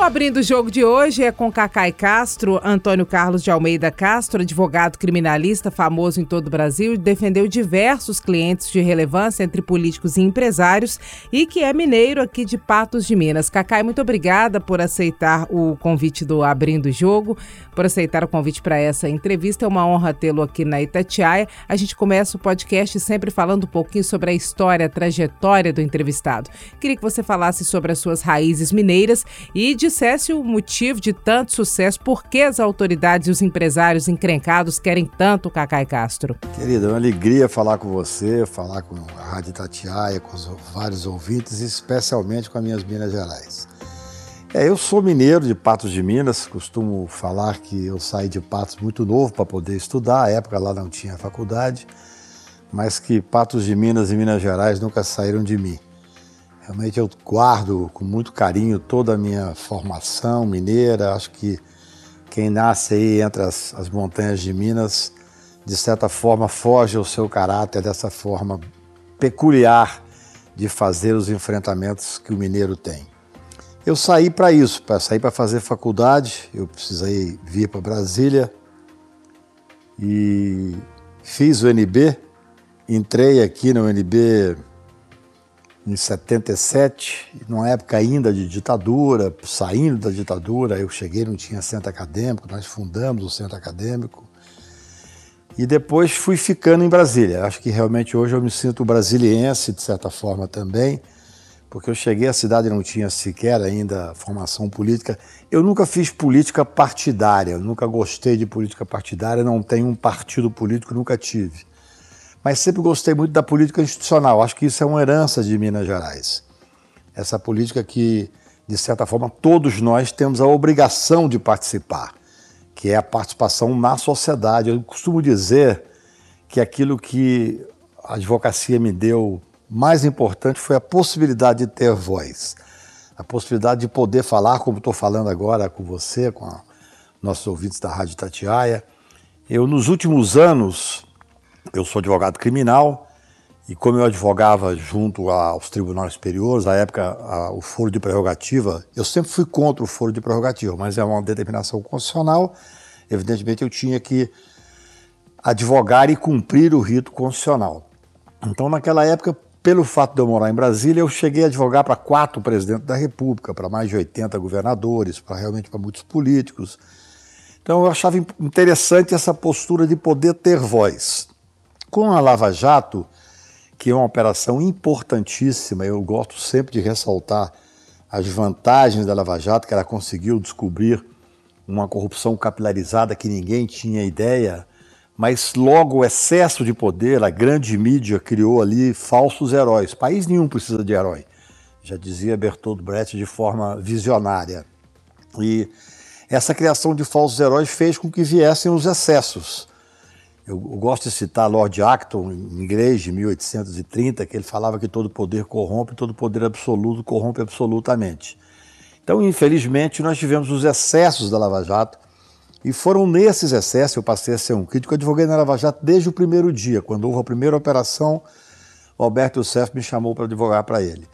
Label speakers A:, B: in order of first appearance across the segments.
A: Abrindo o Jogo de hoje é com Cacai Castro, Antônio Carlos de Almeida Castro, advogado criminalista famoso em todo o Brasil, defendeu diversos clientes de relevância entre políticos e empresários e que é mineiro aqui de Patos de Minas. Cacai, muito obrigada por aceitar o convite do Abrindo o Jogo, por aceitar o convite para essa entrevista. É uma honra tê-lo aqui na Itatiaia. A gente começa o podcast sempre falando um pouquinho sobre a história, a trajetória do entrevistado. Queria que você falasse sobre as suas raízes mineiras e de dissesse o motivo de tanto sucesso, por que as autoridades e os empresários encrencados querem tanto o Cacai Castro.
B: Querida, é uma alegria falar com você, falar com a Rádio Tatiaia, com os vários ouvintes, especialmente com as minhas Minas Gerais. É, eu sou mineiro de Patos de Minas, costumo falar que eu saí de Patos muito novo para poder estudar, à época lá não tinha faculdade, mas que Patos de Minas e Minas Gerais nunca saíram de mim. Realmente eu guardo com muito carinho toda a minha formação mineira. Acho que quem nasce aí entre as, as montanhas de Minas, de certa forma, foge ao seu caráter dessa forma peculiar de fazer os enfrentamentos que o mineiro tem. Eu saí para isso, para sair para fazer faculdade. Eu precisei vir para Brasília e fiz o NB. Entrei aqui no NB em 77, numa época ainda de ditadura, saindo da ditadura, eu cheguei, não tinha centro acadêmico, nós fundamos o centro acadêmico. E depois fui ficando em Brasília. Acho que realmente hoje eu me sinto brasiliense, de certa forma também, porque eu cheguei à cidade e não tinha sequer ainda formação política. Eu nunca fiz política partidária, nunca gostei de política partidária, não tenho um partido político, nunca tive mas sempre gostei muito da política institucional. Acho que isso é uma herança de Minas Gerais. Essa política que, de certa forma, todos nós temos a obrigação de participar, que é a participação na sociedade. Eu costumo dizer que aquilo que a advocacia me deu mais importante foi a possibilidade de ter voz, a possibilidade de poder falar, como estou falando agora com você, com a, nossos ouvintes da Rádio Tatiaia. Eu, nos últimos anos, eu sou advogado criminal e como eu advogava junto aos tribunais superiores, à época a, o foro de prerrogativa, eu sempre fui contra o foro de prerrogativa, mas é uma determinação constitucional, evidentemente eu tinha que advogar e cumprir o rito constitucional. Então, naquela época, pelo fato de eu morar em Brasília, eu cheguei a advogar para quatro presidentes da República, para mais de 80 governadores, para realmente para muitos políticos. Então, eu achava interessante essa postura de poder ter voz. Com a Lava Jato, que é uma operação importantíssima, eu gosto sempre de ressaltar as vantagens da Lava Jato, que ela conseguiu descobrir uma corrupção capilarizada que ninguém tinha ideia, mas logo o excesso de poder, a grande mídia criou ali falsos heróis. País nenhum precisa de herói, já dizia Bertolt Brecht de forma visionária. E essa criação de falsos heróis fez com que viessem os excessos. Eu, gosto de citar Lord Acton, em inglês, de 1830, que ele falava que todo poder corrompe, todo poder absoluto corrompe absolutamente. Então, infelizmente, nós tivemos os excessos da Lava Jato, e foram nesses excessos, eu passei a ser um crítico, eu advoguei na Lava Jato desde o primeiro dia, quando houve a primeira operação, o Alberto Youssef me chamou para advogar para ele.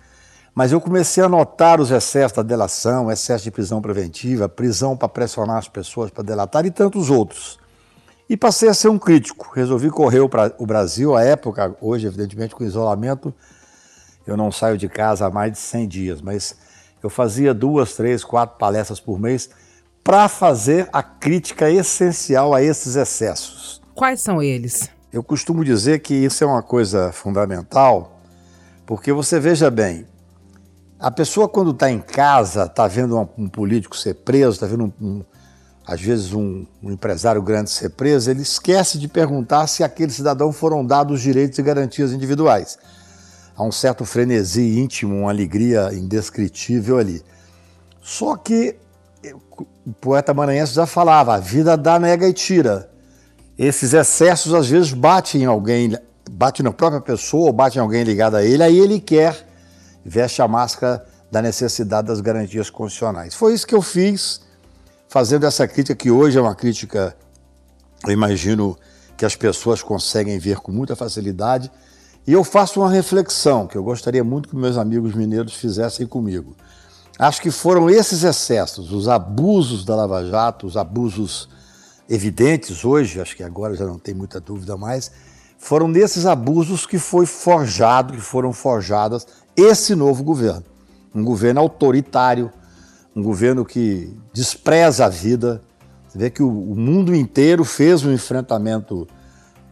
B: Mas eu comecei a notar os excessos da delação, excesso de prisão preventiva, prisão para pressionar as pessoas para delatar e tantos outros. E passei a ser um crítico. Resolvi correr o Brasil, à época, hoje, evidentemente, com isolamento, eu não saio de casa há mais de 100 dias, mas eu fazia duas, três, quatro palestras por mês para fazer a crítica essencial a esses excessos.
A: Quais são eles?
B: Eu costumo dizer que isso é uma coisa fundamental, porque você veja bem, a pessoa quando está em casa, está vendo um, político ser preso, está vendo um, um às vezes um, um, empresário grande ser preso, ele esquece de perguntar se aquele cidadão foram dados direitos e garantias individuais. Há um certo frenesi íntimo, uma alegria indescritível ali. Só que o poeta maranhense já falava, a vida dá, nega e tira. Esses excessos às vezes batem em alguém, bate na própria pessoa, bate em alguém ligado a ele, aí ele quer, veste a máscara da necessidade das garantias constitucionais. Foi isso que eu fiz fazendo essa crítica que hoje é uma crítica eu imagino que as pessoas conseguem ver com muita facilidade. E eu faço uma reflexão que eu gostaria muito que meus amigos mineiros fizessem comigo. Acho que foram esses excessos, os abusos da Lava Jato, os abusos evidentes hoje, acho que agora já não tem muita dúvida mais, foram nesses abusos que foi forjado, que foram forjadas esse novo governo. Um governo autoritário, um governo que despreza a vida. Você vê que o, o mundo inteiro fez o um enfrentamento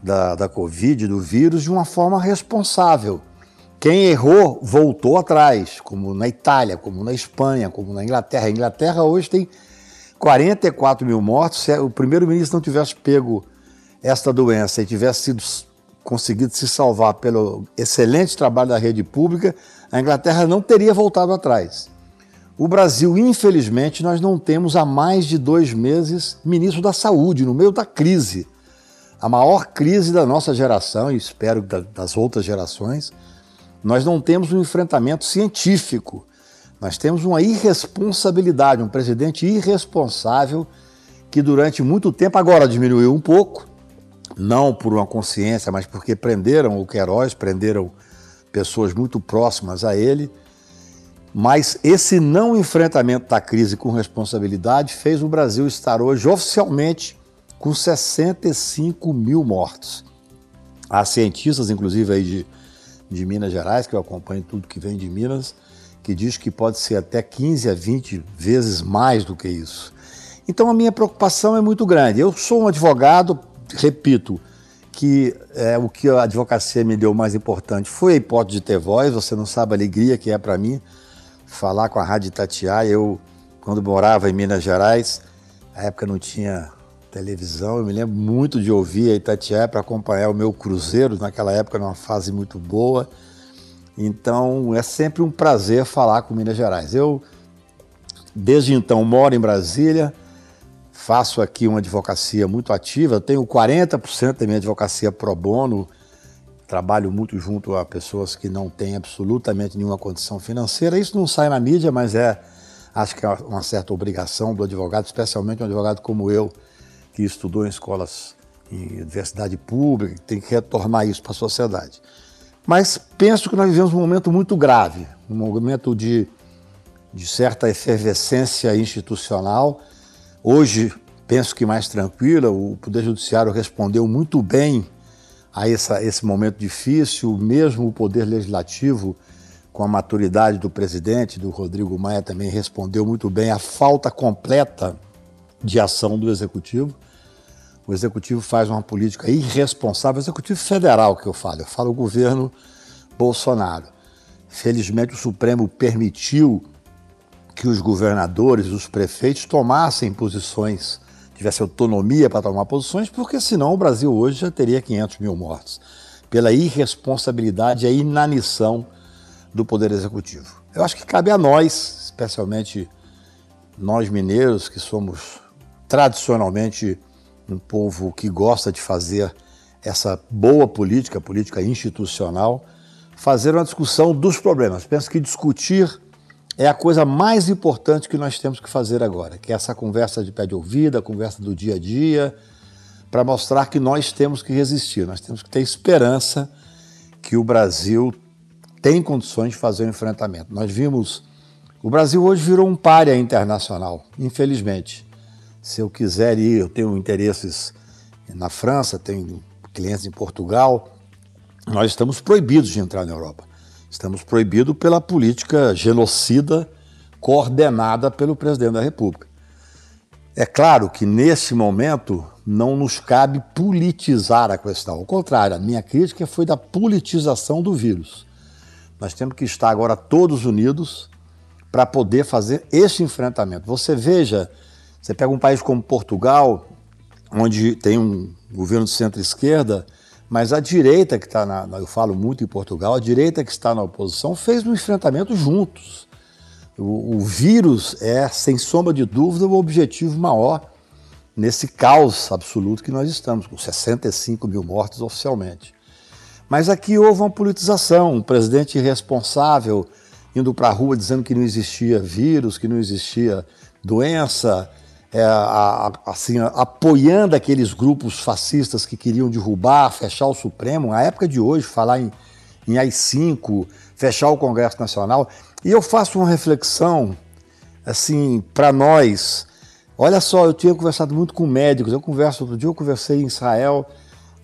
B: da, da Covid, do vírus, de uma forma responsável. Quem errou voltou atrás, como na Itália, como na Espanha, como na Inglaterra. A Inglaterra hoje tem 44 mil mortos. Se o primeiro-ministro não tivesse pego esta doença e tivesse sido conseguido se salvar pelo excelente trabalho da rede pública, a Inglaterra não teria voltado atrás. O Brasil, infelizmente, nós não temos há mais de dois meses ministro da Saúde, no meio da crise. A maior crise da nossa geração, e espero das outras gerações, nós não temos um enfrentamento científico. Nós temos uma irresponsabilidade, um presidente irresponsável que durante muito tempo, agora diminuiu um pouco, não por uma consciência, mas porque prenderam o Queiroz, prenderam pessoas muito próximas a ele. Mas esse não enfrentamento da crise com responsabilidade fez o Brasil estar hoje oficialmente com 65 mil mortos. Há cientistas, inclusive aí de, de Minas Gerais, que eu acompanho tudo que vem de Minas, que diz que pode ser até 15 a 20 vezes mais do que isso. Então a minha preocupação é muito grande. Eu sou um advogado, repito, que é, o que a advocacia me deu mais importante foi a hipótese de ter voz. Você não sabe a alegria que é para mim falar com a Rádio Itatiaia. Eu, quando morava em Minas Gerais, na época não tinha televisão, eu me lembro muito de ouvir a Itatiaia para acompanhar o meu cruzeiro, naquela época numa fase muito boa. Então é sempre um prazer falar com Minas Gerais. Eu, desde então, moro em Brasília, faço aqui uma advocacia muito ativa, tenho 40% da minha advocacia pro bono, trabalho muito junto a pessoas que não têm absolutamente nenhuma condição financeira. Isso não sai na mídia, mas é, acho que é uma certa obrigação do advogado, especialmente um advogado como eu, que estudou em escolas, em universidade pública, tem que retornar isso para a sociedade. Mas penso que nós vivemos um momento muito grave, um momento de, de certa efervescência institucional, Hoje, penso que mais tranquila, o Poder Judiciário respondeu muito bem a essa, esse momento difícil, mesmo o Poder Legislativo, com a maturidade do presidente, do Rodrigo Maia, também respondeu muito bem à falta completa de ação do Executivo. O Executivo faz uma política irresponsável, o Executivo federal que eu falo, eu falo o governo Bolsonaro. Felizmente o Supremo permitiu que os governadores, os prefeitos tomassem posições, tivessem autonomia para tomar posições, porque senão o Brasil hoje já teria 500 mil mortos, pela irresponsabilidade e inanição do Poder Executivo. Eu acho que cabe a nós, especialmente nós mineiros, que somos tradicionalmente um povo que gosta de fazer essa boa política, política institucional, fazer uma discussão dos problemas. Penso que discutir é a coisa mais importante que nós temos que fazer agora, que é essa conversa de pé de ouvido, a conversa do dia a dia, para mostrar que nós temos que resistir, nós temos que ter esperança que o Brasil tem condições de fazer o um enfrentamento. Nós vimos, o Brasil hoje virou um párea internacional, infelizmente. Se eu quiser ir, eu tenho interesses na França, tenho clientes em Portugal, nós estamos proibidos de entrar na Europa. Estamos proibidos pela política genocida coordenada pelo presidente da República. É claro que nesse momento não nos cabe politizar a questão. Ao contrário, a minha crítica foi da politização do vírus. Nós temos que estar agora todos unidos para poder fazer esse enfrentamento. Você veja, você pega um país como Portugal, onde tem um governo de centro-esquerda, mas a direita que está na, eu falo muito em Portugal, a direita que está na oposição fez um enfrentamento juntos. O, o vírus é, sem sombra de dúvida, o objetivo maior nesse caos absoluto que nós estamos, com 65 mil mortos oficialmente. Mas aqui houve uma politização, um presidente irresponsável indo para a rua dizendo que não existia vírus, que não existia doença, é, a, a, assim, apoiando aqueles grupos fascistas que queriam derrubar, fechar o Supremo. Na época de hoje, falar em, em AI-5, fechar o Congresso Nacional. E eu faço uma reflexão, assim, para nós. Olha só, eu tinha conversado muito com médicos. Eu converso, outro dia eu conversei em Israel.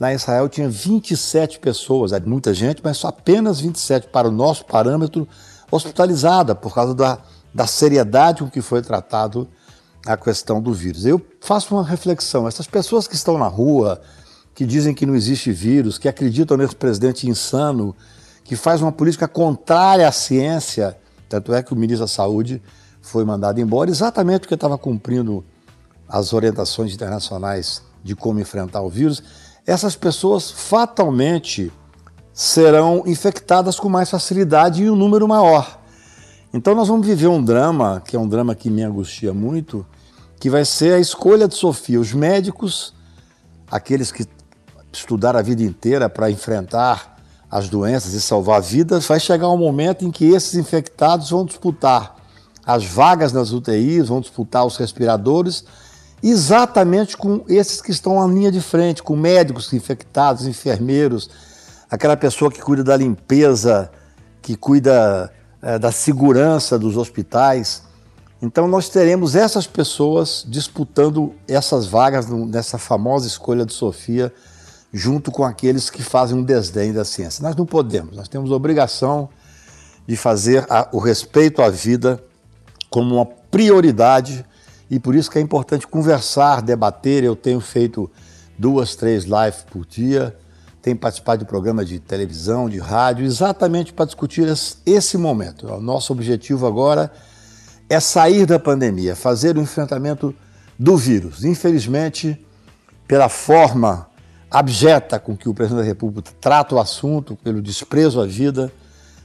B: Em Israel tinha 27 pessoas, é muita gente, mas só apenas 27 para o nosso parâmetro hospitalizada por causa da, da seriedade com que foi tratado a questão do vírus. Eu faço uma reflexão. Essas pessoas que estão na rua, que dizem que não existe vírus, que acreditam nesse presidente insano, que faz uma política contrária à ciência, tanto é que o ministro da Saúde foi mandado embora exatamente porque estava cumprindo as orientações internacionais de como enfrentar o vírus. Essas pessoas fatalmente serão infectadas com mais facilidade e um número maior. Então nós vamos viver um drama, que é um drama que me angustia muito, que vai ser a escolha de Sofia. Os médicos, aqueles que estudaram a vida inteira para enfrentar as doenças e salvar vidas, vai chegar um momento em que esses infectados vão disputar as vagas nas UTIs, vão disputar os respiradores, exatamente com esses que estão na linha de frente, com médicos infectados, enfermeiros, aquela pessoa que cuida da limpeza, que cuida da segurança dos hospitais. Então, nós teremos essas pessoas disputando essas vagas nessa famosa escolha de Sofia, junto com aqueles que fazem um desdém da ciência. Nós não podemos, nós temos a obrigação de fazer a, o respeito à vida como uma prioridade e por isso que é importante conversar, debater. Eu tenho feito duas, três lives por dia tem participado de programas de televisão, de rádio, exatamente para discutir esse momento. O nosso objetivo agora é sair da pandemia, fazer o enfrentamento do vírus. Infelizmente, pela forma abjeta com que o presidente da República trata o assunto, pelo desprezo à vida,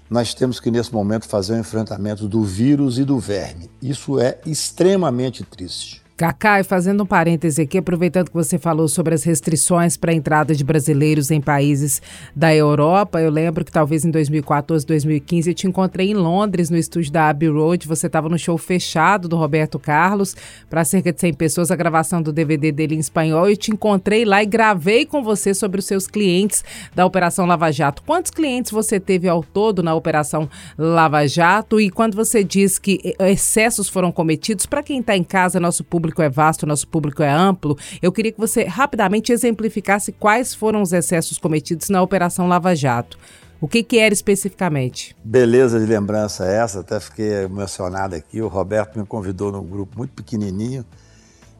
B: nós temos que, nesse momento, fazer o enfrentamento do vírus e do verme. Isso é extremamente triste.
A: Cacá, e fazendo um parêntese aqui, aproveitando que você falou sobre as restrições para a entrada de brasileiros em países da Europa, eu lembro que talvez em 2014, 2015, eu te encontrei em Londres, no estúdio da Abbey Road, você estava no show fechado do Roberto Carlos, para cerca de 100 pessoas, a gravação do DVD dele em espanhol, eu te encontrei lá e gravei com você sobre os seus clientes da Operação Lava Jato. Quantos clientes você teve ao todo na Operação Lava Jato? E quando você diz que excessos foram cometidos, para quem está em casa, nosso público público é vasto, nosso público é amplo. Eu queria que você rapidamente exemplificasse quais foram os excessos cometidos na Operação Lava Jato. O que, que era especificamente?
B: Beleza de lembrança essa, até fiquei emocionado aqui. O Roberto me convidou num grupo muito pequenininho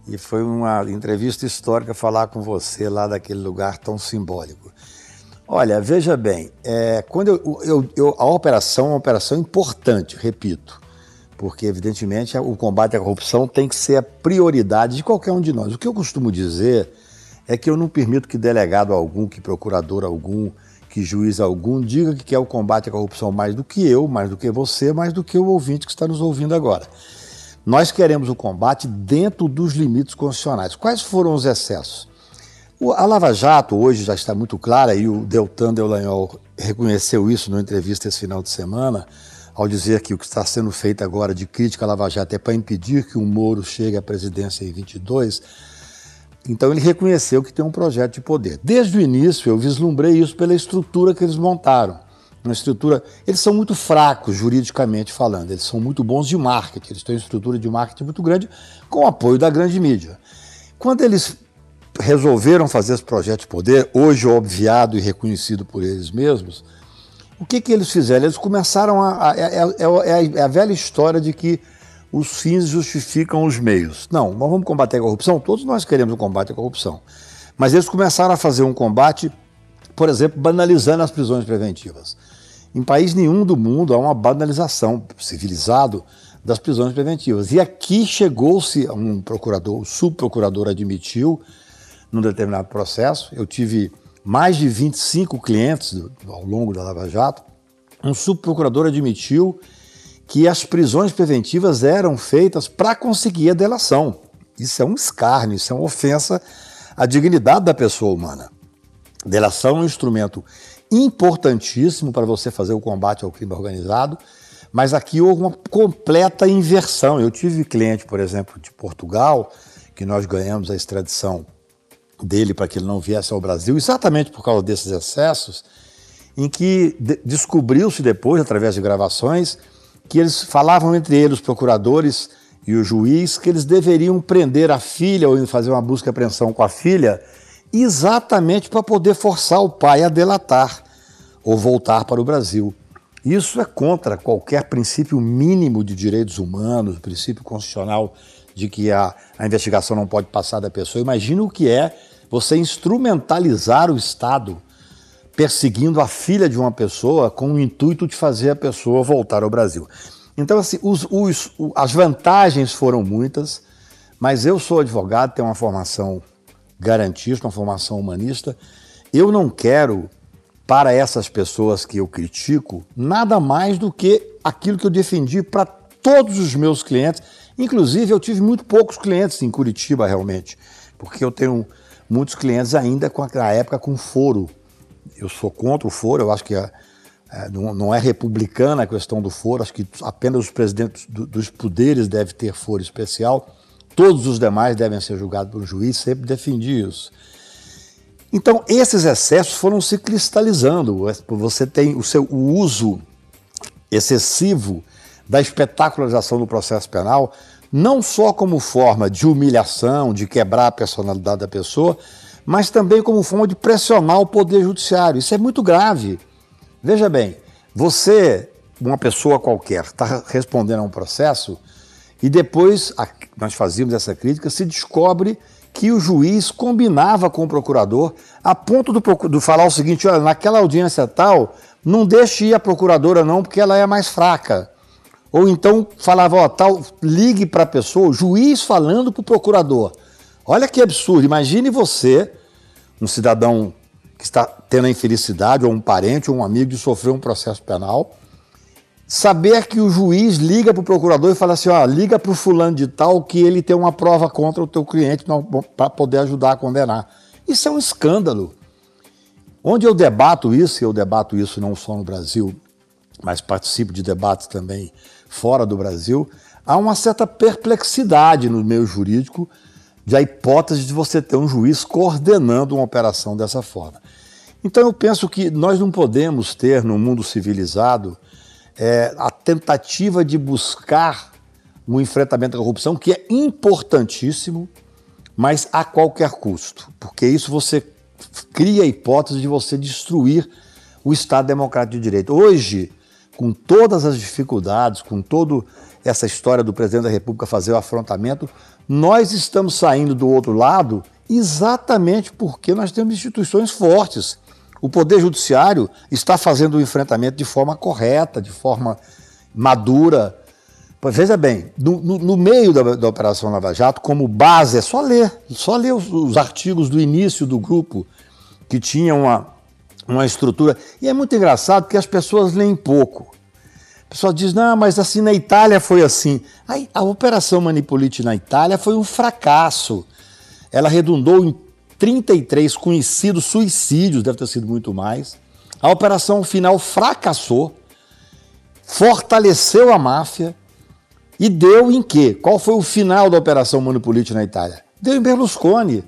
B: e foi uma entrevista histórica falar com você lá daquele lugar tão simbólico. Olha, veja bem, é, quando eu, eu, eu, a operação é uma operação importante, repito porque, evidentemente, o combate à corrupção tem que ser a prioridade de qualquer um de nós. O que eu costumo dizer é que eu não permito que delegado algum, que procurador algum, que juiz algum diga que quer o combate à corrupção mais do que eu, mais do que você, mais do que o ouvinte que está nos ouvindo agora. Nós queremos o combate dentro dos limites constitucionais. Quais foram os excessos? A Lava Jato hoje já está muito clara, e o Deltan Deulagnol reconheceu isso numa entrevista esse final de semana, ao dizer que o que está sendo feito agora de crítica à Lava Jato é para impedir que o Moro chegue à presidência em 22, então ele reconheceu que tem um projeto de poder. Desde o início eu vislumbrei isso pela estrutura que eles montaram. Uma estrutura, eles são muito fracos juridicamente falando, eles são muito bons de marketing, eles têm uma estrutura de marketing muito grande com o apoio da grande mídia. Quando eles resolveram fazer esse projeto de poder, hoje obviado e reconhecido por eles mesmos, o que, que eles fizeram? Eles começaram a. a, é, é, é a velha história de que os fins justificam os meios. Não, nós vamos combater a corrupção? Todos nós queremos o combate à corrupção. Mas eles começaram a fazer um combate, por exemplo, banalizando as prisões preventivas. Em país nenhum do mundo há uma banalização civilizado das prisões preventivas. E aqui chegou-se um procurador, o subprocurador admitiu, num determinado processo, eu tive mais de 25 clientes ao longo da Lava Jato, um subprocurador admitiu que as prisões preventivas eram feitas para conseguir a delação. Isso é um escárnio, isso é uma ofensa à dignidade da pessoa humana. Delação é um instrumento importantíssimo para você fazer o combate ao crime organizado, mas aqui houve uma completa inversão. Eu tive cliente, por exemplo, de Portugal, que nós ganhamos a extradição dele para que ele não viesse ao Brasil, exatamente por causa desses excessos, em que de descobriu-se depois, através de gravações, que eles falavam entre eles, os procuradores e o juiz, que eles deveriam prender a filha ou fazer uma busca e apreensão com a filha, exatamente para poder forçar o pai a delatar ou voltar para o Brasil. Isso é contra qualquer princípio mínimo de direitos humanos, princípio constitucional de que a, a investigação não pode passar da pessoa. Imagina o que é você instrumentalizar o Estado perseguindo a filha de uma pessoa com o intuito de fazer a pessoa voltar ao Brasil. Então, assim, os, os, as vantagens foram muitas, mas eu sou advogado, tenho uma formação garantista, uma formação humanista. Eu não quero para essas pessoas que eu critico nada mais do que aquilo que eu defendi para todos os meus clientes. Inclusive, eu tive muito poucos clientes em Curitiba, realmente, porque eu tenho muitos clientes ainda com a, época com foro. Eu sou contra o foro, eu acho que é, é, não, não, é republicana a questão do foro, acho que apenas os presidentes do, dos poderes devem ter foro especial, todos os demais devem ser julgados por um juiz, sempre defendi isso. Então, esses excessos foram se cristalizando. Você tem o seu o uso excessivo da espetacularização do processo penal, não só como forma de humilhação, de quebrar a personalidade da pessoa, mas também como forma de pressionar o poder judiciário. Isso é muito grave. Veja bem, você, uma pessoa qualquer, está respondendo a um processo e depois, nós fazíamos essa crítica, se descobre que o juiz combinava com o procurador a ponto do, do falar o seguinte: olha, naquela audiência tal, não deixe ir a procuradora não, porque ela é mais fraca. Ou então falava, ó, tal, ligue para a pessoa, o juiz falando para o procurador. Olha que absurdo. Imagine você, um cidadão que está tendo a infelicidade, ou um parente, ou um amigo de sofrer um processo penal, saber que o juiz liga para o procurador e fala assim, ó, liga para o fulano de tal que ele tem uma prova contra o teu cliente para poder ajudar a condenar. Isso é um escândalo. Onde eu debato isso, e eu debato isso não só no Brasil, mas participo de debates também fora do Brasil, há uma certa perplexidade no meio jurídico de a hipótese de você ter um juiz coordenando uma operação dessa forma. Então eu penso que nós não podemos ter no mundo civilizado é, a tentativa de buscar um enfrentamento à corrupção, que é importantíssimo, mas a qualquer custo, porque isso você cria a hipótese de você destruir o Estado Democrático de Direito. Hoje, com todas as dificuldades, com toda essa história do presidente da República fazer o afrontamento, nós estamos saindo do outro lado exatamente porque nós temos instituições fortes o Poder Judiciário está fazendo o enfrentamento de forma correta, de forma madura. Pois veja bem, no, no, no meio da, da, Operação Lava Jato, como base, é só ler, só ler os, os artigos do início do grupo, que tinha uma, uma estrutura. E é muito engraçado que as pessoas leem pouco. A pessoa diz, não, mas assim na Itália foi assim. Aí, a Operação Manipulite na Itália foi um fracasso. Ela redundou em 33 conhecidos suicídios, deve ter sido muito mais. A operação final fracassou, fortaleceu a máfia e deu em quê? Qual foi o final da operação Monopolite na Itália? Deu em Berlusconi,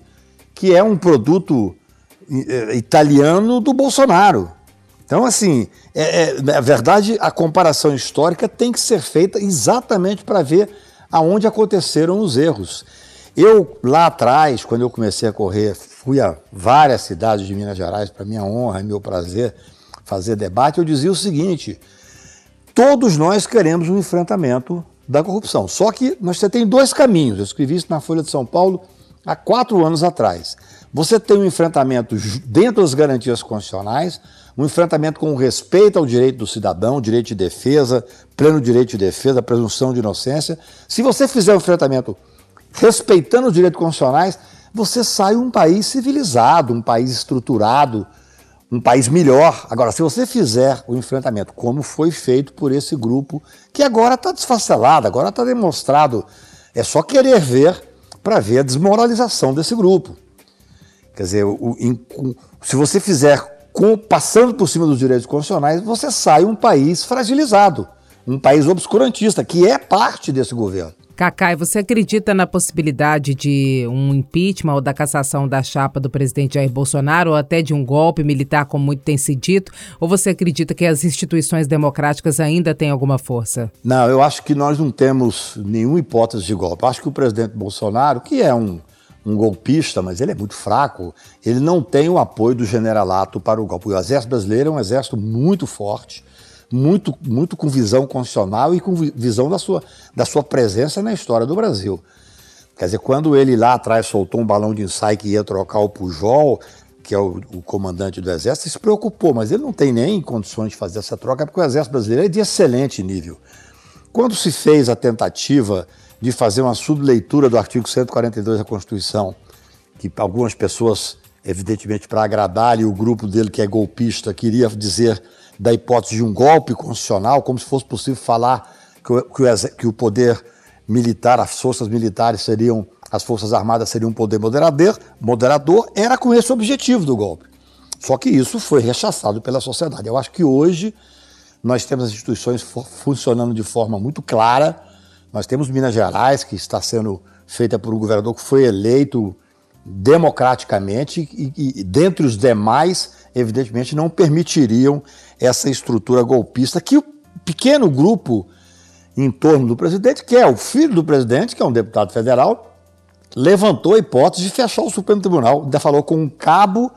B: que é um produto italiano do Bolsonaro. Então, assim, é, é, na verdade, a comparação histórica tem que ser feita exatamente para ver aonde aconteceram os erros. Eu, lá atrás, quando eu comecei a correr, fui a várias cidades de Minas Gerais, para minha honra e meu prazer fazer debate, eu dizia o seguinte: todos nós queremos um enfrentamento da corrupção. Só que você tem dois caminhos. Eu escrevi isso na Folha de São Paulo há quatro anos atrás. Você tem um enfrentamento dentro das garantias constitucionais, um enfrentamento com respeito ao direito do cidadão, direito de defesa, pleno direito de defesa, presunção de inocência. Se você fizer um enfrentamento respeitando os direitos constitucionais, você sai um país civilizado, um país estruturado, um país melhor. Agora, se você fizer o enfrentamento como foi feito por esse grupo, que agora está desfacelado, agora está demonstrado, é só querer ver para ver a desmoralização desse grupo. Quer dizer, o, em, se você fizer com, passando por cima dos direitos constitucionais, você sai um país fragilizado, um país obscurantista, que é parte desse governo.
A: Cacai, você acredita na possibilidade de um impeachment ou da cassação da chapa do presidente Jair Bolsonaro ou até de um golpe militar, como muito tem se dito? Ou você acredita que as instituições democráticas ainda têm alguma força?
B: Não, eu acho que nós não temos nenhuma hipótese de golpe. Eu acho que o presidente Bolsonaro, que é um, um golpista, mas ele é muito fraco, ele não tem o apoio do generalato para o golpe. O exército brasileiro é um exército muito forte muito, muito com visão constitucional e com visão da sua, da sua presença na história do Brasil. Quer dizer, quando ele lá atrás soltou um balão de ensaio que ia trocar o Pujol, que é o, o, comandante do Exército, se preocupou, mas ele não tem nem condições de fazer essa troca, porque o Exército Brasileiro é de excelente nível. Quando se fez a tentativa de fazer uma subleitura do artigo 142 da Constituição, que algumas pessoas, evidentemente para agradar-lhe o grupo dele que é golpista, queria dizer da hipótese de um golpe constitucional, como se fosse possível falar que o, que o, que o poder militar, as forças militares seriam, as forças armadas seriam um poder moderador, moderador, era com esse objetivo do golpe. Só que isso foi rechaçado pela sociedade. Eu acho que hoje nós temos as instituições funcionando de forma muito clara. Nós temos Minas Gerais, que está sendo feita por um governador que foi eleito democraticamente e, e dentre os demais, evidentemente, não permitiriam essa estrutura golpista que o pequeno grupo em torno do presidente, que é o filho do presidente, que é um deputado federal, levantou a hipótese de fechar o Supremo Tribunal. Ainda falou com um cabo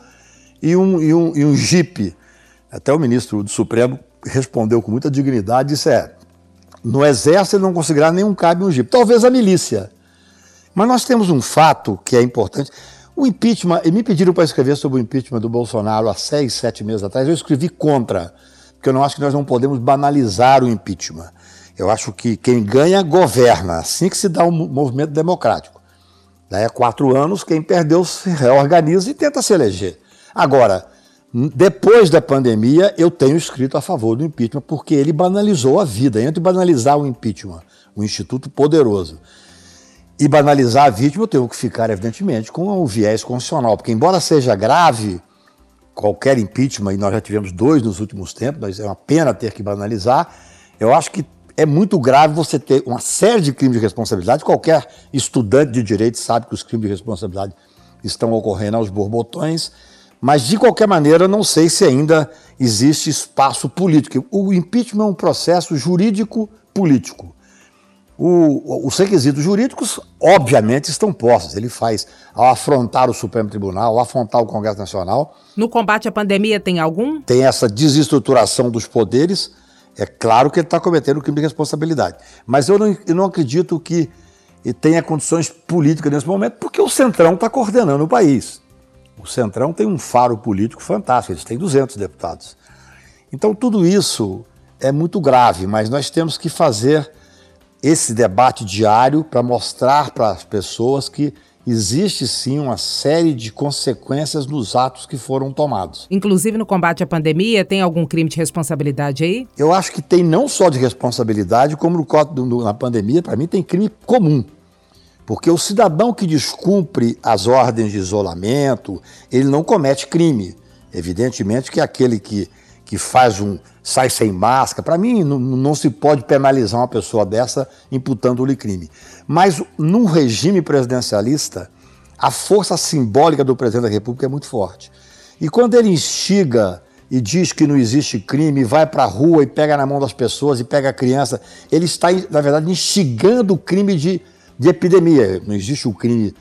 B: e um, e um, e um jipe. Até o ministro do Supremo respondeu com muita dignidade, disse, é, no Exército ele não conseguirá nenhum cabo e um. Talvez a milícia. Mas nós temos um fato que é importante. O impeachment, e me pediram para escrever sobre o impeachment do Bolsonaro há seis, sete meses atrás, eu escrevi contra, porque eu não acho que nós não podemos banalizar o impeachment. Eu acho que quem ganha, governa, assim que se dá um movimento democrático. Daí a quatro anos, quem perdeu se reorganiza e tenta se eleger. Agora, depois da pandemia, eu tenho escrito a favor do impeachment, porque ele banalizou a vida. Entre banalizar o impeachment, um instituto poderoso, e banalizar a vítima, eu tenho que ficar, evidentemente, com o viés constitucional, porque, embora seja grave qualquer impeachment, e nós já tivemos dois nos últimos tempos, mas é uma pena ter que banalizar, eu acho que é muito grave você ter uma série de crimes de responsabilidade. Qualquer estudante de direito sabe que os crimes de responsabilidade estão ocorrendo aos borbotões, mas de qualquer maneira, não sei se ainda existe espaço político. O impeachment é um processo jurídico político. O, os requisitos jurídicos, obviamente, estão postos. Ele faz ao afrontar o Supremo Tribunal, ao afrontar o Congresso Nacional.
A: No combate à pandemia, tem algum?
B: Tem essa desestruturação dos poderes. É claro que ele está cometendo crime de responsabilidade. Mas eu não, eu não acredito que tenha condições políticas nesse momento, porque o Centrão está coordenando o país. O Centrão tem um faro político fantástico, eles têm 200 deputados. Então, tudo isso é muito grave, mas nós temos que fazer esse debate diário para mostrar para as pessoas que existe sim uma série de consequências nos atos que foram tomados.
A: Inclusive no combate à pandemia, tem algum crime de responsabilidade aí?
B: Eu acho que tem não só de responsabilidade, como no na pandemia, para mim tem crime comum. Porque o cidadão que descumpre as ordens de isolamento, ele não comete crime. Evidentemente que aquele que que faz um sai sem máscara, para mim não, não, se pode penalizar uma pessoa dessa imputando-lhe crime. Mas num regime presidencialista, a força simbólica do presidente da República é muito forte. E quando ele instiga e diz que não existe crime, vai para a rua e pega na mão das pessoas e pega a criança, ele está, na verdade, instigando o crime de, de epidemia. Não existe o crime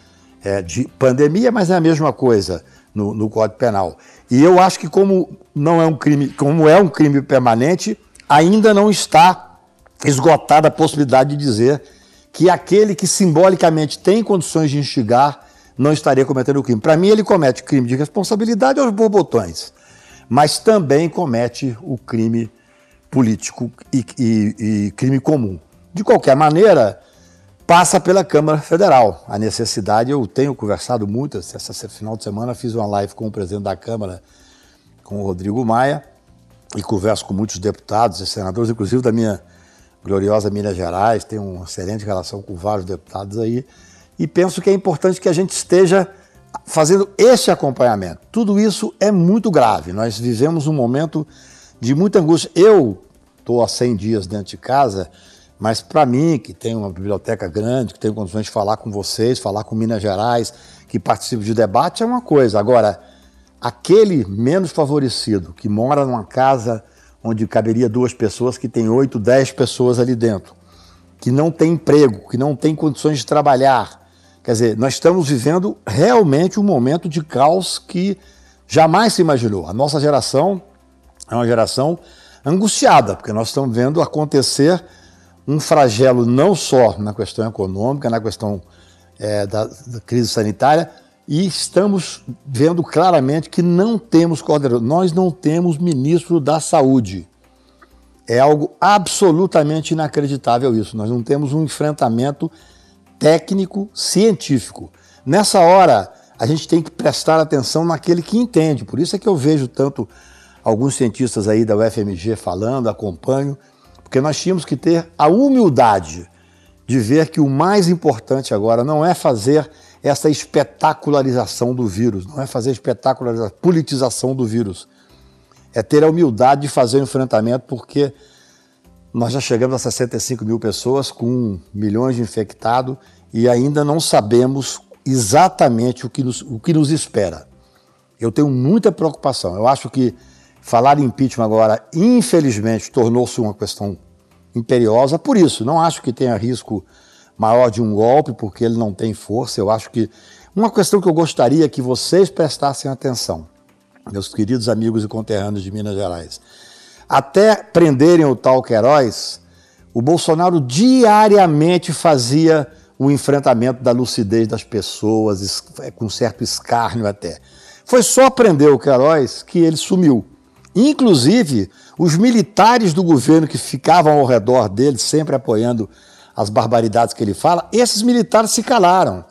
B: é, de pandemia, mas é a mesma coisa no, no Código Penal. E eu acho que como não é um crime, como é um crime permanente, ainda não está esgotada a possibilidade de dizer que aquele que simbolicamente tem condições de instigar não estaria cometendo o crime. Para mim, ele comete crime de responsabilidade aos borbotões, mas também comete o crime político e, e, e crime comum. De qualquer maneira, passa pela Câmara Federal. A necessidade, eu tenho conversado muito, essa final de semana fiz uma live com o presidente da Câmara, com o Rodrigo Maia, e converso com muitos deputados e senadores, inclusive da minha gloriosa Minas Gerais, tenho uma excelente relação com vários deputados aí, e penso que é importante que a gente esteja fazendo esse acompanhamento. Tudo isso é muito grave. Nós vivemos um momento de muita angústia. Eu estou há 100 dias dentro de casa, Mas para mim, que tenho uma biblioteca grande, que tenho condições de falar com vocês, falar com Minas Gerais, que participo de debate, é uma coisa. Agora, aquele menos favorecido, que mora numa casa onde caberia duas pessoas, que tem oito, dez pessoas ali dentro, que não tem emprego, que não tem condições de trabalhar. Quer dizer, nós estamos vivendo realmente um momento de caos que jamais se imaginou. A nossa geração é uma geração angustiada, porque nós estamos vendo acontecer um flagelo não só na questão econômica, na questão é, da, da, crise sanitária, e estamos vendo claramente que não temos coordenador, nós não temos ministro da saúde. É algo absolutamente inacreditável isso. Nós não temos um enfrentamento técnico, científico. Nessa hora, a gente tem que prestar atenção naquele que entende. Por isso é que eu vejo tanto alguns cientistas aí da UFMG falando, acompanho, porque nós tínhamos que ter a humildade de ver que o mais importante agora não é fazer essa espetacularização do vírus, não é fazer espetacularização, politização do vírus. É ter a humildade de fazer o enfrentamento, porque nós já chegamos a 65 mil pessoas com milhões de infectados e ainda não sabemos exatamente o que nos, o que nos espera. Eu tenho muita preocupação. Eu acho que falar em impeachment agora, infelizmente, tornou-se uma questão imperiosa. Por isso, não acho que tenha risco maior de um golpe, porque ele não tem força. Eu acho que. Uma questão que eu gostaria que vocês prestassem atenção, meus queridos amigos e conterrâneos de Minas Gerais. Até prenderem o tal Queiroz, o Bolsonaro diariamente fazia o enfrentamento da lucidez das pessoas, com certo escárnio até. Foi só prender o Queiroz que ele sumiu. Inclusive, os militares do governo que ficavam ao redor dele, sempre apoiando as barbaridades que ele fala, esses militares se calaram.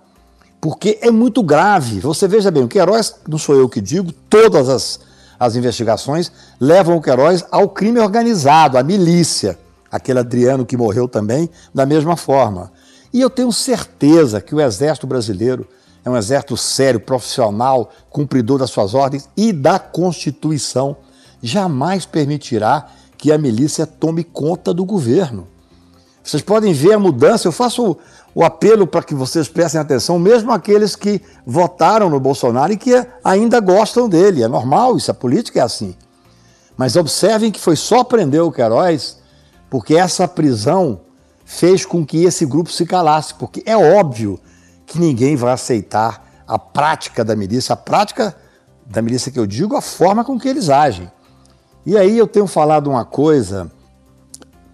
B: Porque é muito grave. Você veja bem, o Queiroz, não sou eu que digo, todas as, as investigações levam o Queiroz ao crime organizado, à milícia. Aquele Adriano que morreu também, da mesma forma. E eu tenho certeza que o Exército Brasileiro é um exército sério, profissional, cumpridor das suas ordens e da Constituição. Jamais permitirá que a milícia tome conta do governo. Vocês podem ver a mudança. Eu faço o, apelo para que vocês prestem atenção, mesmo aqueles que votaram no Bolsonaro e que ainda gostam dele. É normal, isso, a política é assim. Mas observem que foi só prender o Queiroz porque essa prisão fez com que esse grupo se calasse, porque é óbvio que ninguém vai aceitar a prática da milícia, a prática da milícia que eu digo, a forma com que eles agem. E aí eu tenho falado uma coisa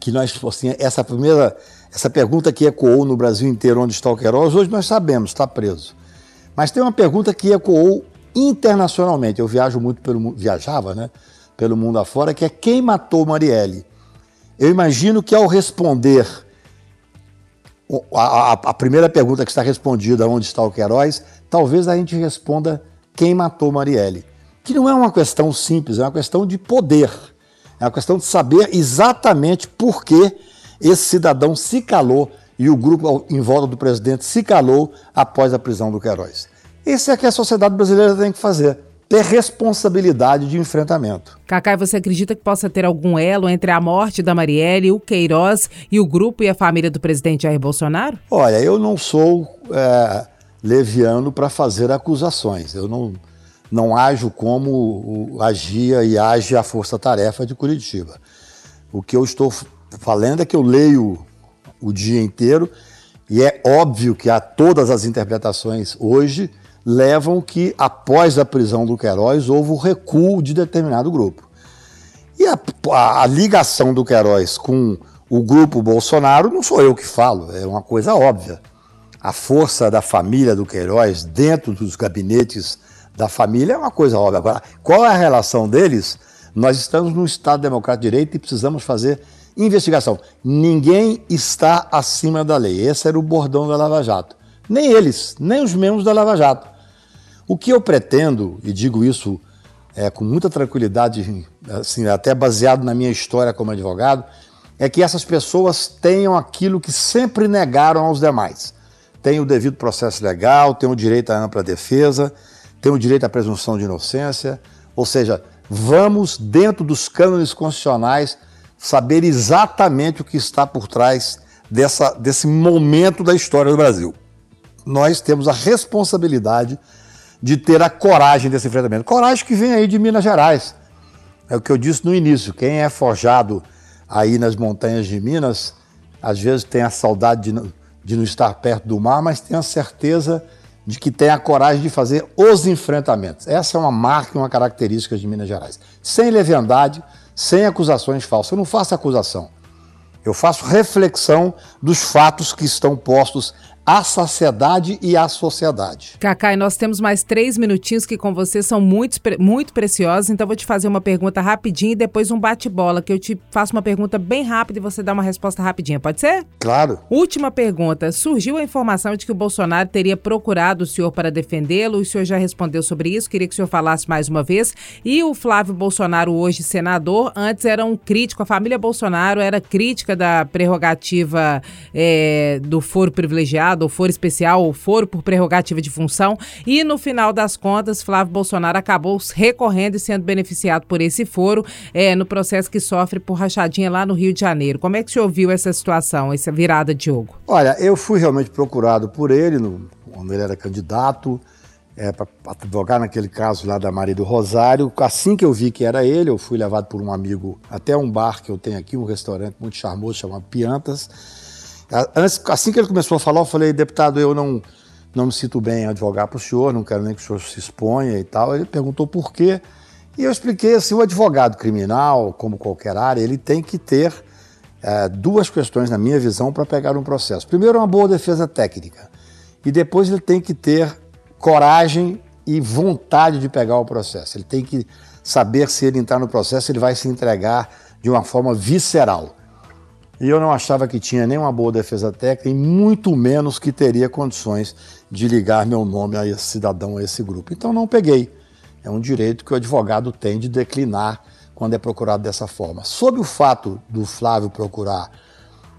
B: que nós, assim, essa primeira, essa pergunta que ecoou no Brasil inteiro, onde está o Queiroz, hoje nós sabemos, está preso. Mas tem uma pergunta que ecoou internacionalmente, eu viajo muito pelo viajava, né, pelo mundo afora, que é quem matou Marielle? Eu imagino que ao responder a, a, a primeira pergunta que está respondida, onde está o Queiroz, talvez a gente responda quem matou Marielle. Que não é uma questão simples, é uma questão de poder. É uma questão de saber exatamente por que esse cidadão se calou e o grupo em volta do presidente se calou após a prisão do Queiroz. Isso é que a sociedade brasileira tem que fazer. Ter responsabilidade de enfrentamento.
A: Cacai, você acredita que possa ter algum elo entre a morte da Marielle, o Queiroz e o grupo e a família do presidente Jair Bolsonaro?
B: Olha, eu não sou é, leviano para fazer acusações. Eu não, não ajo como agia e age a força-tarefa de Curitiba. O que eu estou falando é que eu leio o dia inteiro e é óbvio que há todas as interpretações hoje levam que após a prisão do Queiroz houve o recuo de determinado grupo. E a, a, a ligação do Queiroz com o grupo Bolsonaro não sou eu que falo, é uma coisa óbvia. A força da família do Queiroz dentro dos gabinetes da família é uma coisa óbvia. Agora, qual é a relação deles? Nós estamos num Estado democrático de direito e precisamos fazer investigação. Ninguém está acima da lei. Esse era o bordão da Lava Jato. Nem eles, nem os membros da Lava Jato. O que eu pretendo, e digo isso é, com muita tranquilidade, assim, até baseado na minha história como advogado, é que essas pessoas tenham aquilo que sempre negaram aos demais. Tem o devido processo legal, tem o direito à ampla defesa, tem o direito à presunção de inocência, ou seja, vamos, dentro dos cânones constitucionais, saber exatamente o que está por trás dessa, desse momento da história do Brasil. Nós temos a responsabilidade de ter a coragem desse enfrentamento. Coragem que vem aí de Minas Gerais. É o que eu disse no início. Quem é forjado aí nas montanhas de Minas, às vezes tem a saudade de, de não estar perto do mar, mas tem a certeza de que tem a coragem de fazer os enfrentamentos. Essa é uma marca, uma característica de Minas Gerais. Sem leviandade, sem acusações falsas. Eu não faço acusação. Eu faço reflexão dos fatos que estão postos à sociedade e à sociedade.
A: Cacai, nós temos mais três minutinhos que com você são muito, muito preciosos, então vou te fazer uma pergunta rapidinho e depois um bate-bola, que eu te faço uma pergunta bem rápida e você dá uma resposta rapidinha, pode ser?
B: Claro.
A: Última pergunta. Surgiu a informação de que o Bolsonaro teria procurado o senhor para defendê-lo, o senhor já respondeu sobre isso, queria que o senhor falasse mais uma vez. E o Flávio Bolsonaro, hoje senador, antes era um crítico, a família Bolsonaro era crítica da prerrogativa é, do foro privilegiado, ou foro especial, ou foro por prerrogativa de função. E no final das contas, Flávio Bolsonaro acabou recorrendo e sendo beneficiado por esse foro é, no processo que sofre por rachadinha lá no Rio de Janeiro. Como é que o senhor viu essa situação, essa virada, Diogo?
B: Olha, eu fui realmente procurado por ele no, quando ele era candidato. É, para advogar naquele caso lá da Maria do Rosário. Assim que eu vi que era ele, eu fui levado por um amigo até um bar que eu tenho aqui, um restaurante muito charmoso chamado Piantas. Assim que ele começou a falar, eu falei, deputado, eu não, não me sinto bem em advogar para o senhor, não quero nem que o senhor se exponha e tal. Ele perguntou por quê. E eu expliquei assim, o advogado criminal, como qualquer área, ele tem que ter é, duas questões, na minha visão, para pegar um processo. Primeiro, uma boa defesa técnica. E depois ele tem que ter coragem e vontade de pegar o processo. Ele tem que saber se ele entrar no processo, ele vai se entregar de uma forma visceral. E eu não achava que tinha nem uma boa defesa técnica e muito menos que teria condições de ligar meu nome a esse cidadão, a esse grupo. Então não peguei. É um direito que o advogado tem de declinar quando é procurado dessa forma. Sobre o fato do Flávio procurar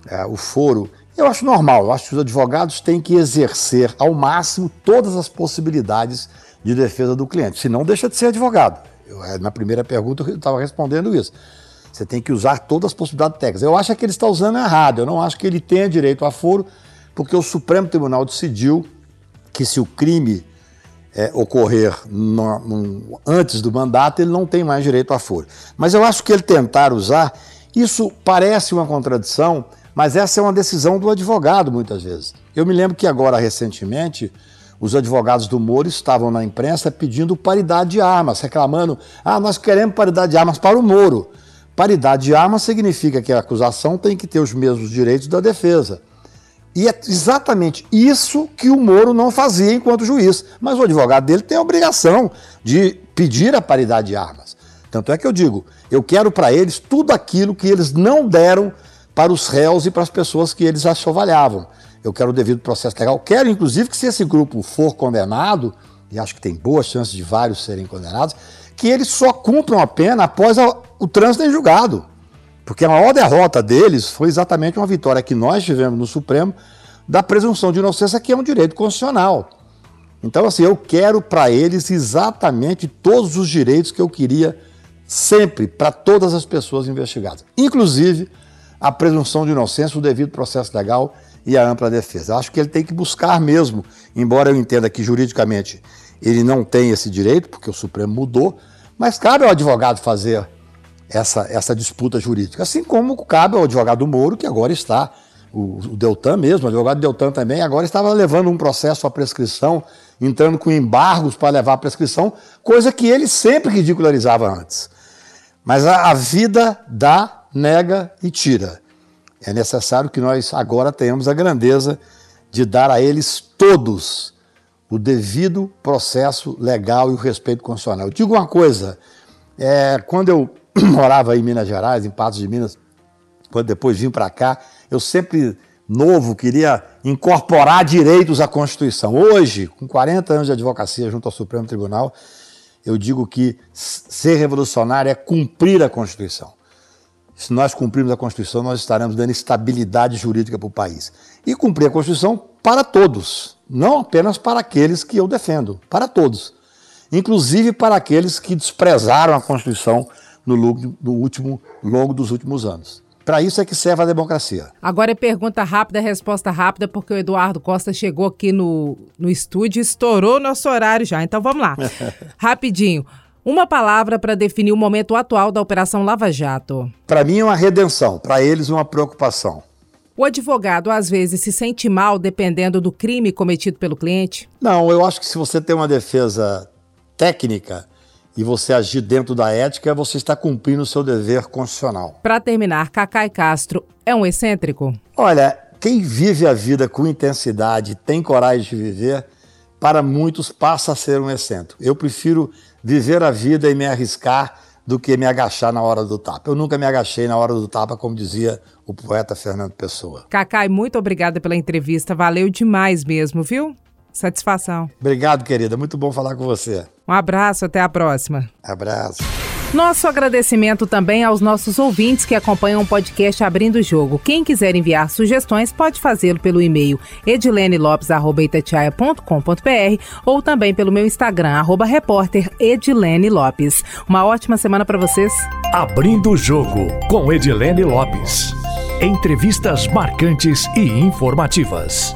B: é, o foro, eu acho normal. Eu acho que os advogados têm que exercer ao máximo todas as possibilidades de defesa do cliente. Se não, deixa de ser advogado. Eu, é, na primeira pergunta eu estava respondendo isso. Você tem que usar todas as possibilidades técnicas. Eu acho que ele está usando errado. Eu não acho que ele tenha direito a foro, porque o Supremo Tribunal decidiu que se o crime é, ocorrer no, no, antes do mandato, ele não tem mais direito a foro. Mas eu acho que ele tentar usar, isso parece uma contradição, mas essa é uma decisão do advogado muitas vezes. Eu me lembro que agora, recentemente, os advogados do Moro estavam na imprensa pedindo paridade de armas, reclamando: ah, nós queremos paridade de armas para o Moro. Paridade de armas significa que a acusação tem que ter os mesmos direitos da defesa. E é exatamente isso que o Moro não fazia enquanto juiz. Mas o advogado dele tem a obrigação de pedir a paridade de armas. Tanto é que eu digo, eu quero para eles tudo aquilo que eles não deram para os réus e para as pessoas que eles assovalhavam. Eu quero o devido processo legal. Quero, inclusive, que se esse grupo for condenado, e acho que tem boas chances de vários serem condenados, que eles só cumpram a pena após a, o trânsito em julgado. Porque a maior derrota deles foi exatamente uma vitória que nós tivemos no Supremo da presunção de inocência, que é um direito constitucional. Então, assim, eu quero para eles exatamente todos os direitos que eu queria sempre para todas as pessoas investigadas, inclusive a presunção de inocência, o devido processo legal e a ampla defesa. Acho que ele tem que buscar mesmo, embora eu entenda que juridicamente ele não tem esse direito, porque o Supremo mudou, mas cabe ao advogado fazer essa, essa disputa jurídica, assim como cabe ao advogado Moro, que agora está, o, o Deltan mesmo, o advogado Deltan também, agora estava levando um processo à prescrição, entrando com embargos para levar à prescrição, coisa que ele sempre ridicularizava antes. Mas a, a vida dá, nega e tira. É necessário que nós agora tenhamos a grandeza de dar a eles todos o devido processo legal e o respeito constitucional. Eu digo uma coisa, é, quando eu morava em Minas Gerais, em Patos de Minas, quando depois vim para cá, eu sempre novo queria incorporar direitos à Constituição. Hoje, com 40 anos de advocacia junto ao Supremo Tribunal, eu digo que ser revolucionário é cumprir a Constituição. Se nós cumprirmos a Constituição, nós estaremos dando estabilidade jurídica para o país. E cumprir a Constituição para todos, não apenas para aqueles que eu defendo, para todos. Inclusive para aqueles que desprezaram a Constituição no, no último, longo dos últimos anos. Para isso é que serve a democracia.
A: Agora é pergunta rápida, resposta rápida, porque o Eduardo Costa chegou aqui no, no estúdio e estourou nosso horário já. Então vamos lá. Rapidinho. Uma palavra para definir o momento atual da Operação Lava Jato.
B: Para mim é uma redenção, para eles uma preocupação.
A: O advogado às vezes se sente mal dependendo do crime cometido pelo cliente?
B: Não, eu acho que se você tem uma defesa técnica e você agir dentro da ética, você está cumprindo o seu dever constitucional.
A: Para terminar, Cacai Castro é um excêntrico?
B: Olha, quem vive a vida com intensidade, tem coragem de viver, para muitos passa a ser um excêntrico. Eu prefiro viver a vida e me arriscar do que me agachar na hora do tapa. Eu nunca me agachei na hora do tapa, como dizia o poeta Fernando Pessoa.
A: Cacai, muito obrigada pela entrevista. Valeu demais mesmo, viu? Satisfação.
B: Obrigado, querida. Muito bom falar com você.
A: Um abraço, até a próxima.
B: Abraço.
A: Nosso agradecimento também aos nossos ouvintes que acompanham o podcast Abrindo o Jogo. Quem quiser enviar sugestões pode fazê-lo pelo e-mail edilenelopes.com.br ou também pelo meu Instagram, arroba repórter Edilene Lopes. Uma ótima semana para vocês.
C: Abrindo o Jogo com Edilene Lopes. Entrevistas marcantes e informativas.